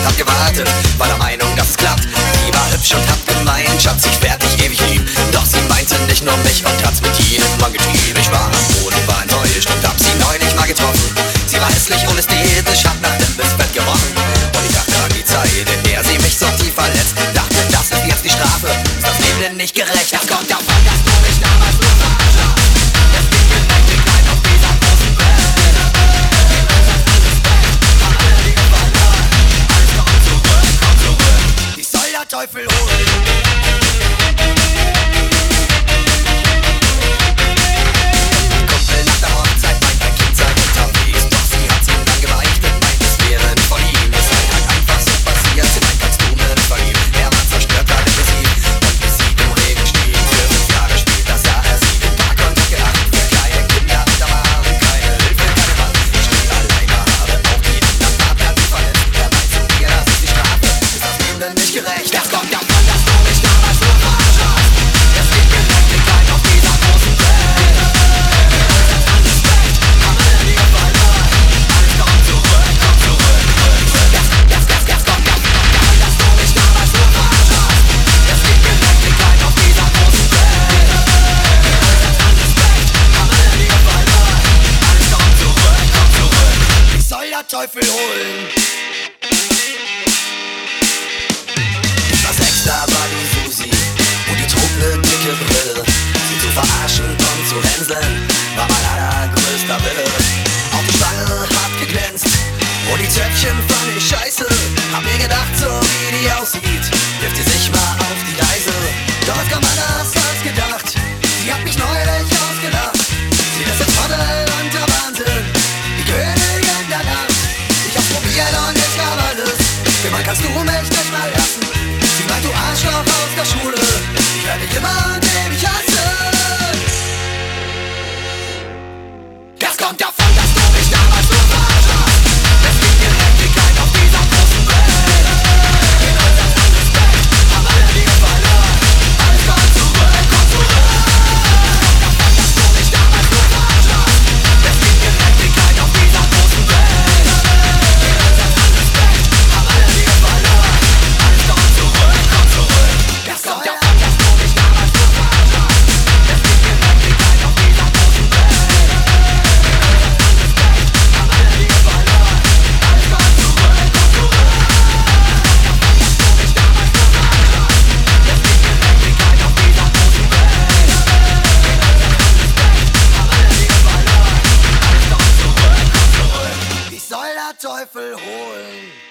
und hab gewartet, war der Meinung, dass es klappt. Die war hübsch und hab gemeint, Schatz, ich werd dich ewig lieb. Doch sie meinte nicht nur mich und hat's mit jedem Mann getrieben. Ich war am Boden, war enttäuscht und hab sie neulich mal getroffen. Sie war hässlich und ästhetisch, hat nach dem Bett gerochen. Und ich dachte an die Zeit, in der sie mich so tief verletzt. Dachte, das ist jetzt die Strafe, ist das Leben denn nicht gerecht? Das kommt davon, dass du mich damals nur Teufel holen. Teufel holen. Ich war sechs, da war die Susi und die trug ne dicke Brille. Sie zu verarschen und zu hänseln war mein allergrößter Wille. Auch die Stange hat geglänzt und die Zöpfchen fand ich scheiße. Hab mir gedacht, so wie die aussieht, wirft sie sich kannst du mich nicht mal lassen. Sie meint, du Arschloch aus der Schule. Ich werde dich immer und Teufel holen?